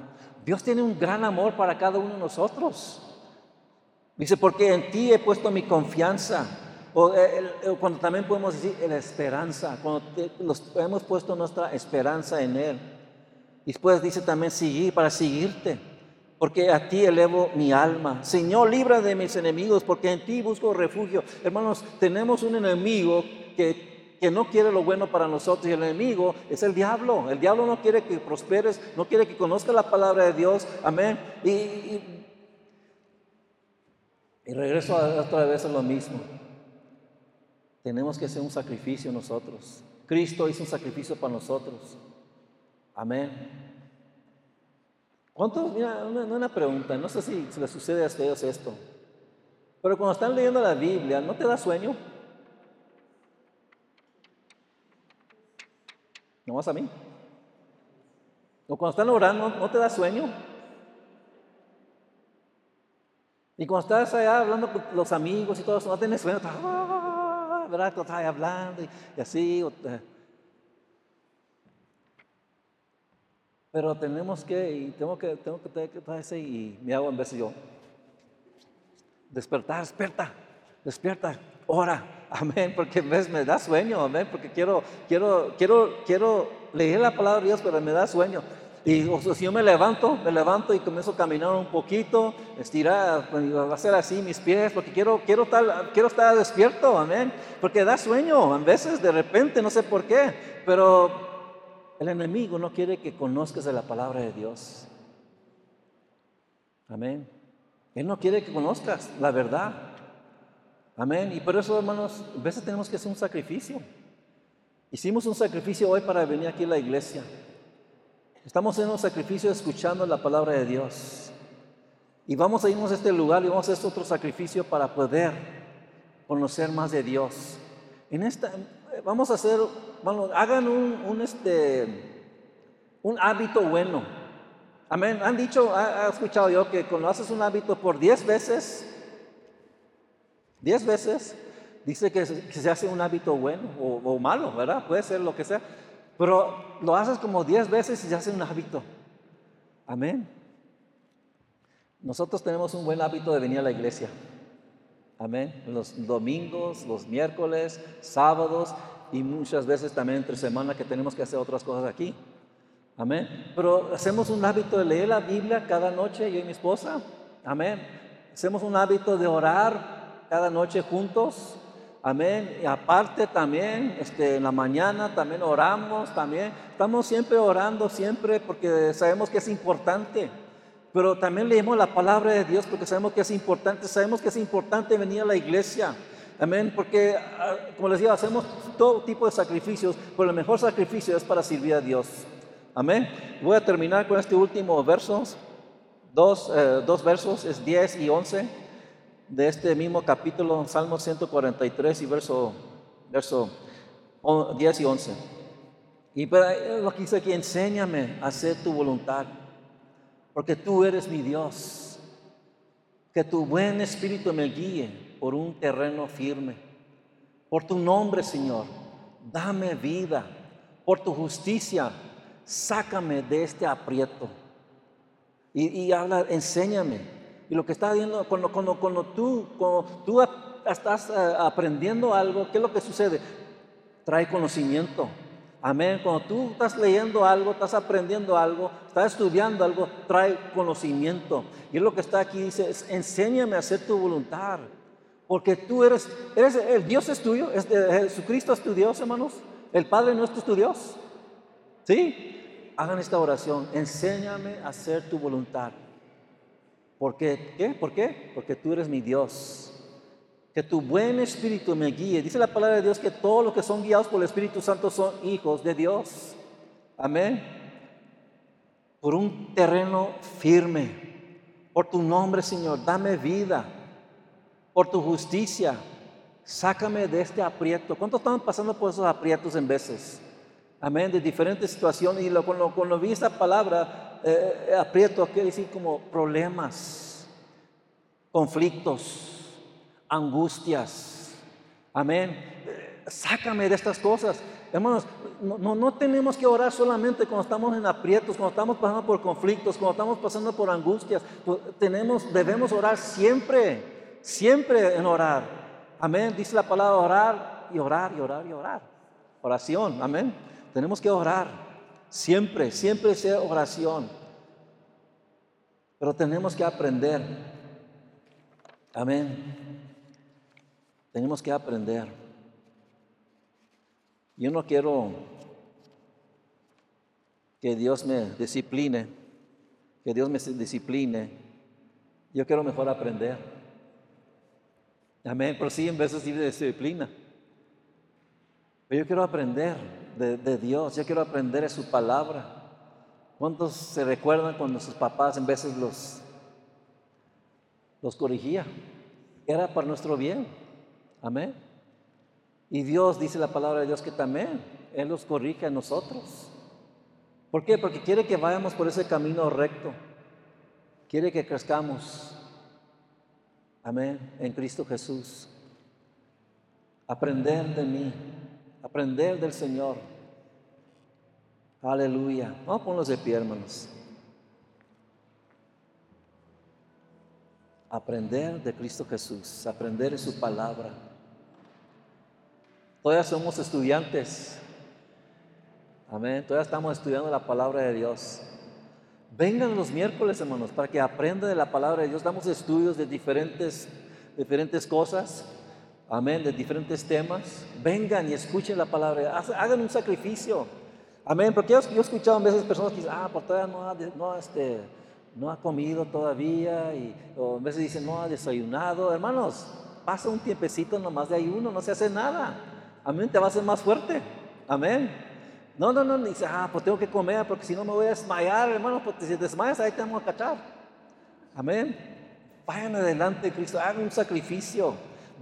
Dios tiene un gran amor para cada uno de nosotros. Dice, porque en ti he puesto mi confianza. O eh, cuando también podemos decir la esperanza, cuando hemos puesto nuestra esperanza en Él. Después dice también seguir, para seguirte, porque a ti elevo mi alma. Señor, libra de mis enemigos, porque en ti busco refugio. Hermanos, tenemos un enemigo que que no quiere lo bueno para nosotros y el enemigo es el diablo. El diablo no quiere que prosperes, no quiere que conozca la palabra de Dios. Amén. Y, y, regreso otra vez a lo mismo. Tenemos que hacer un sacrificio nosotros. Cristo hizo un sacrificio para nosotros. Amén. ¿Cuántos? Mira, una, una pregunta, no sé si se le sucede a ustedes esto, pero cuando están leyendo la Biblia, ¿no te da sueño? ¿No vas a mí? O cuando están orando, ¿no te da sueño? Y cuando estás allá hablando con los amigos y todo eso, no tienes sueño, ah, ¿verdad? Estás hablando y, así. Pero tenemos que, y tengo que, tengo que tener que ese y me hago en vez de yo. Despertar, despierta, despierta, ora. Amén, porque ves, me da sueño, amén, porque quiero, quiero, quiero, quiero leer la palabra de Dios, pero me da sueño. Y si yo me levanto, me levanto y comienzo a caminar un poquito, estirar, pues, hacer así mis pies, porque quiero, quiero, estar, quiero estar despierto, amén. Porque da sueño, a veces de repente, no sé por qué, pero el enemigo no quiere que conozcas de la palabra de Dios. Amén. Él no quiere que conozcas la verdad. Amén. Y por eso, hermanos, a veces tenemos que hacer un sacrificio. Hicimos un sacrificio hoy para venir aquí a la iglesia. Estamos haciendo un sacrificio escuchando la palabra de Dios. Y vamos a irnos a este lugar y vamos a hacer otro sacrificio para poder conocer más de Dios. En esta, vamos a hacer, bueno, hagan este, un hábito bueno. Amén. Han dicho, ha, escuchado yo que cuando haces un hábito por 10 veces, Diez veces dice que, se hace un hábito bueno o, malo, ¿verdad? Puede ser lo que sea. Pero lo haces como diez veces y se hace un hábito. Amén. Nosotros tenemos un buen hábito de venir a la iglesia. Amén. Los domingos, los miércoles, sábados y muchas veces también entre semana que tenemos que hacer otras cosas aquí. Amén. Pero hacemos un hábito de leer la Biblia cada noche, yo y mi esposa. Amén. Hacemos un hábito de orar cada noche juntos. Amén. Y aparte también, este, en la mañana también oramos, también. Estamos siempre orando, siempre, porque sabemos que es importante. Pero también leemos la palabra de Dios porque sabemos que es importante. Sabemos que es importante venir a la iglesia. Amén. Porque, ah, como les digo, hacemos todo tipo de sacrificios, pero el mejor sacrificio es para servir a Dios. Amén. Voy a terminar con este último verso. Dos, eh, dos versos, es 10 y 11 de este mismo capítulo, Salmo 143 y verso, verso 10 y 11. Y lo que dice aquí, enséñame a hacer tu voluntad, porque tú eres mi Dios. Que tu buen espíritu me guíe por un terreno firme. Por tu nombre, Señor, dame vida. Por tu justicia, sácame de este aprieto. Y, habla, enséñame. Y lo que está viendo, cuando, cuando, cuando, tú, cuando tú estás eh, aprendiendo algo, ¿qué es lo que sucede? Trae conocimiento. Amén. Cuando tú estás leyendo algo, estás aprendiendo algo, estás estudiando algo, trae conocimiento. Y es lo que está aquí, dice, enséñame a hacer tu voluntad. Porque tú eres, eres el Dios es tuyo, es, Jesucristo es tu Dios, hermanos. El Padre nuestro es tu Dios. ¿Sí? Hagan esta oración. Enséñame a hacer tu voluntad. ¿Por? ¿Qué? ¿Por qué? Porque tú eres mi Dios. Que tu buen espíritu me guíe. Dice la palabra de Dios que todos los que son guiados por el Espíritu Santo son hijos de Dios. Amén. Por un terreno firme. Por tu nombre, Señor, dame vida. Por tu justicia, sácame de este aprieto. ¿Cuántos están pasando por esos aprietos en veces? Amén, de diferentes situaciones. Y cuando, cuando vi esta palabra, eh, aprieto, quiere decir como problemas, conflictos angustias. Amén. Sácame de estas cosas. Hermanos, no, no, tenemos que orar solamente cuando estamos en aprietos, cuando estamos pasando por conflictos, cuando estamos pasando por angustias. Tenemos, debemos orar siempre, siempre en orar. Amén. Dice la palabra orar y orar y orar y orar. Oración. Amén. Tenemos que orar. Siempre, siempre sea oración. Pero tenemos que aprender. Amén. Tenemos que aprender. Yo no quiero que Dios me discipline, que Dios me discipline. Yo quiero mejor aprender. Amén, pero sí, en veces sí disciplina. Pero yo quiero aprender de, de, Dios, yo quiero aprender de su palabra. ¿Cuántos se recuerdan cuando sus papás en veces los, los corrigía? Era para nuestro bien. Amén. Y Dios dice la palabra de Dios que también Él los corrige a nosotros. ¿Por qué? Porque quiere que vayamos por ese camino recto. Quiere que crezcamos. Amén. En Cristo Jesús. Aprender de mí. Aprender del Señor. Aleluya. Vamos a ponernos de pie, hermanos. Aprender de Cristo Jesús. Aprender de su palabra. Todavía somos estudiantes. Amén. Todavía estamos estudiando la palabra de Dios. Vengan los miércoles, hermanos, para que aprendan de la palabra de Dios. Damos estudios de diferentes, diferentes cosas. Amén. De diferentes temas. Vengan y escuchen la palabra. Hagan un sacrificio. Amén. Porque yo, he escuchado a veces personas que dicen, ah, pues todavía no ha, no, este, no ha comido todavía. Y, o a veces dicen, no ha desayunado. Hermanos, pasa un tiempecito nomás de ayuno, no se hace nada. Amén, te va a hacer más fuerte. Amén. No, no, no, dice, ah, pues tengo que comer porque si no me voy a desmayar, hermano, porque si desmayas ahí te vamos a cachar. Amén. Vayan adelante, Cristo, hagan un sacrificio.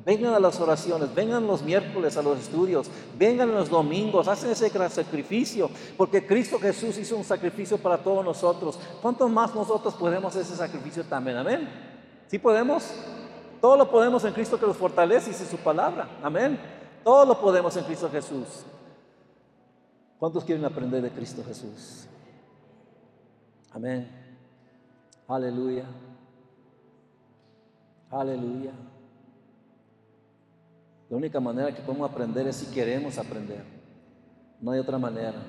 Vengan a las oraciones, vengan los miércoles a los estudios, vengan los domingos, hacen ese sacrificio, porque Cristo Jesús hizo un sacrificio para todos nosotros. ¿Cuánto más nosotros podemos hacer ese sacrificio también? Amén. ¿Sí podemos? Todo lo podemos en Cristo que nos fortalece, dice su palabra. Amén. Todo lo podemos en Cristo Jesús. ¿Cuántos quieren aprender de Cristo Jesús? Amén. Aleluya. Aleluya. La única manera que podemos aprender es si queremos aprender. No hay otra manera.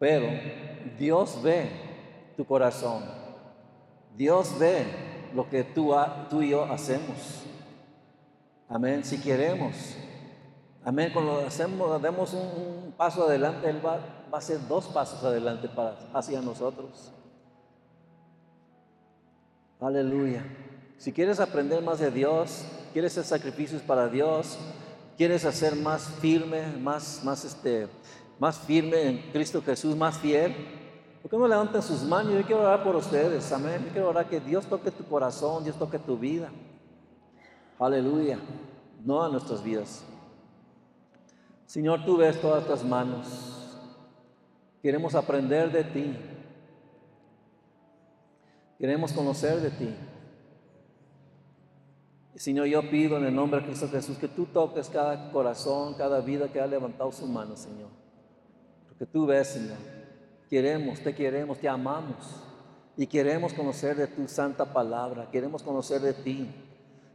Pero Dios ve tu corazón. Dios ve lo que tú, tú y yo hacemos. Amén. Si queremos. Amén. Cuando hacemos, demos un, paso adelante, Él va, a hacer dos pasos adelante hacia nosotros. Aleluya. Si quieres aprender más de Dios, quieres hacer sacrificios para Dios, quieres hacer más firme, más, más, este, más firme en Cristo Jesús, más fiel, ¿por qué no levantan sus manos? Yo quiero orar por ustedes, amén. Yo quiero orar que Dios toque tu corazón, Dios toque tu vida. Aleluya. No a nuestras vidas. Señor, tú ves todas estas manos. Queremos aprender de ti. Queremos conocer de ti. Señor, yo pido en el nombre de Cristo Jesús que tú toques cada corazón, cada vida que ha levantado su mano, Señor. que tú ves, Señor. Queremos, te queremos, te amamos y queremos conocer de tu santa palabra, queremos conocer de ti.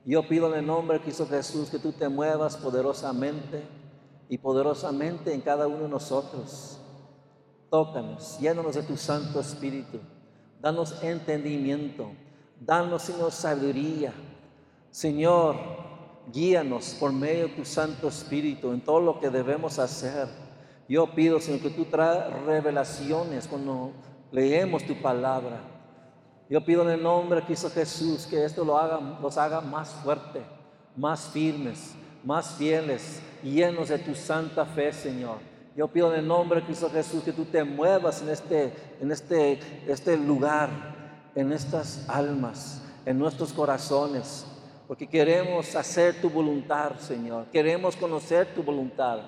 Yo pido en el nombre de Cristo Jesús que tú te muevas poderosamente y poderosamente en cada uno de nosotros. Tócanos, llénanos de tu Santo Espíritu, danos entendimiento, danos, Señor, sabiduría. Señor, guíanos por medio de tu Santo Espíritu en todo lo que debemos hacer. Yo pido, Señor, que tú traes revelaciones cuando leemos tu palabra. Yo pido en el nombre de Cristo Jesús que esto lo haga, los haga más fuerte, más firmes, más fieles, llenos de tu santa fe, Señor. Yo pido en el nombre de Cristo Jesús que tú te muevas en este, en este, este lugar, en estas almas, en nuestros corazones, porque queremos hacer tu voluntad, Señor. Queremos conocer tu voluntad.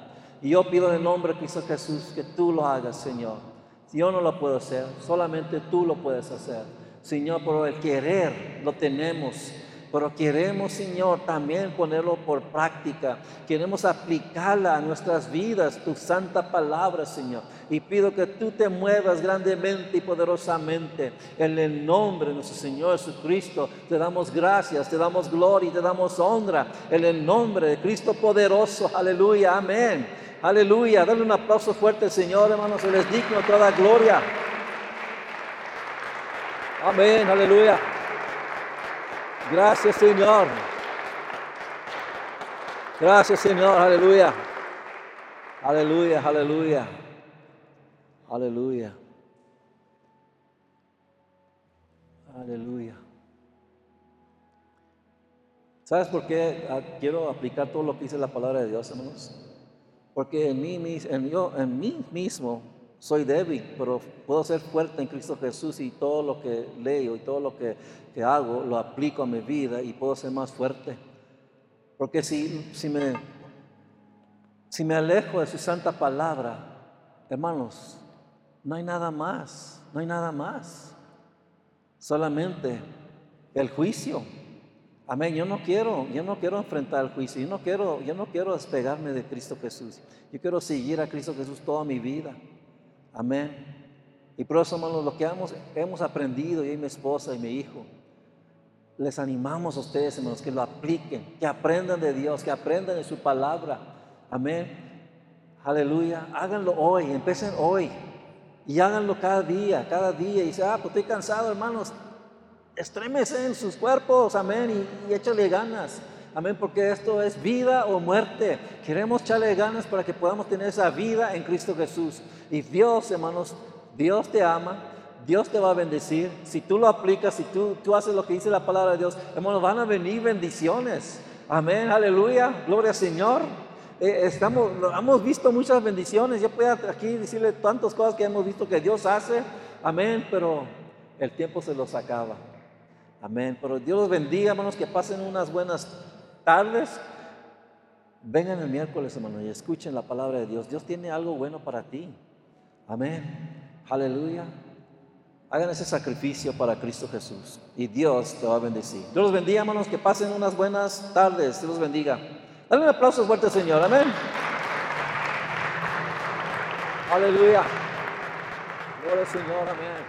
Y yo pido en el nombre de Cristo Jesús que tú lo hagas, Señor. Yo no lo puedo hacer, solamente tú lo puedes hacer. Señor, por el querer lo tenemos, pero queremos, Señor, también ponerlo por práctica. Queremos aplicarla a nuestras vidas, tu santa palabra, Señor. Y pido que tú te muevas grandemente y poderosamente. En el nombre de nuestro Señor Jesucristo, te damos gracias, te damos gloria y te damos honra. En el nombre de Cristo poderoso. Aleluya, amén. Aleluya. Dale un aplauso fuerte Señor, hermanos. Se les digno toda gloria. Amén. Aleluya. Gracias, Señor. Gracias, Señor. Aleluya. Aleluya, aleluya. Aleluya. Aleluya. ¿Sabes por qué ah, quiero aplicar todo lo que dice la palabra de Dios, hermanos? Porque en mí, en, yo, en mí mismo soy débil, pero puedo ser fuerte en Cristo Jesús y todo lo que leo y todo lo que, que hago lo aplico a mi vida y puedo ser más fuerte. Porque si, si, me, si me alejo de su santa palabra, hermanos, no hay nada más, no hay nada más. Solamente el juicio. Amén. Yo no quiero, yo no quiero enfrentar el juicio. Yo no quiero, yo no quiero despegarme de Cristo Jesús. Yo quiero seguir a Cristo Jesús toda mi vida. Amén. Y por eso, hermanos, lo que hemos, hemos aprendido, yo y mi esposa y mi hijo, les animamos a ustedes, hermanos, que lo apliquen, que aprendan de Dios, que aprendan de su palabra. Amén. Aleluya. Háganlo hoy, empiecen hoy. Y háganlo cada día, cada día. Y dice, ah, pues estoy cansado, hermanos estrémese en sus cuerpos, amén, y, échale ganas. Amén, porque esto es vida o muerte. Queremos echarle ganas para que podamos tener esa vida en Cristo Jesús. Y Dios, hermanos, Dios te ama, Dios te va a bendecir. Si tú lo aplicas, si tú, tú haces lo que dice la palabra de Dios, hermanos, van a venir bendiciones. Amén, aleluya, gloria al Señor. Eh, estamos, hemos visto muchas bendiciones. Yo puedo aquí decirle tantas cosas que hemos visto que Dios hace. Amén, pero el tiempo se los acaba. Amén. Pero Dios los bendiga, hermanos, que pasen unas buenas tardes. Vengan el miércoles, hermanos, y escuchen la palabra de Dios. Dios tiene algo bueno para ti. Amén. Aleluya. Hagan ese sacrificio para Cristo Jesús y Dios te va a bendecir. Dios los bendiga, hermanos, que pasen unas buenas tardes. Dios los bendiga. Dale un aplauso fuerte, Señor. Amén. Aleluya. Gloria al Señor. Amén.